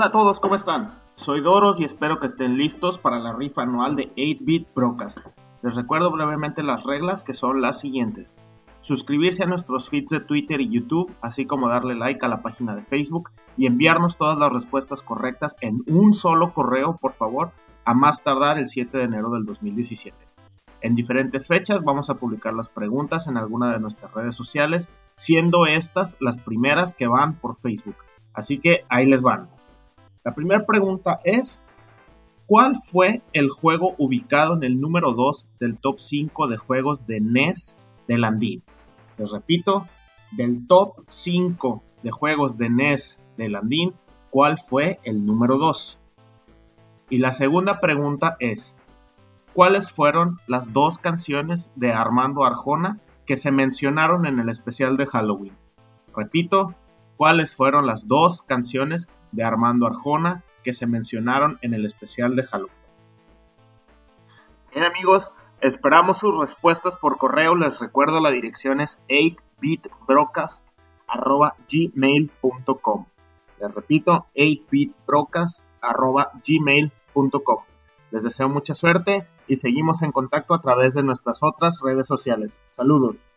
Hola a todos, ¿cómo están? Soy Doros y espero que estén listos para la rifa anual de 8-Bit Broadcast. Les recuerdo brevemente las reglas que son las siguientes. Suscribirse a nuestros feeds de Twitter y YouTube, así como darle like a la página de Facebook y enviarnos todas las respuestas correctas en un solo correo, por favor, a más tardar el 7 de enero del 2017. En diferentes fechas vamos a publicar las preguntas en alguna de nuestras redes sociales, siendo estas las primeras que van por Facebook. Así que ahí les van. La primera pregunta es, ¿cuál fue el juego ubicado en el número 2 del top 5 de juegos de NES de Landin? Les repito, del top 5 de juegos de NES de Landin, ¿cuál fue el número 2? Y la segunda pregunta es, ¿cuáles fueron las dos canciones de Armando Arjona que se mencionaron en el especial de Halloween? Repito, ¿cuáles fueron las dos canciones de Armando Arjona que se mencionaron en el especial de Halloween. Bien amigos, esperamos sus respuestas por correo. Les recuerdo la dirección es 8bitbrocast.gmail.com Les repito, 8bitbrocast.gmail.com Les deseo mucha suerte y seguimos en contacto a través de nuestras otras redes sociales. Saludos.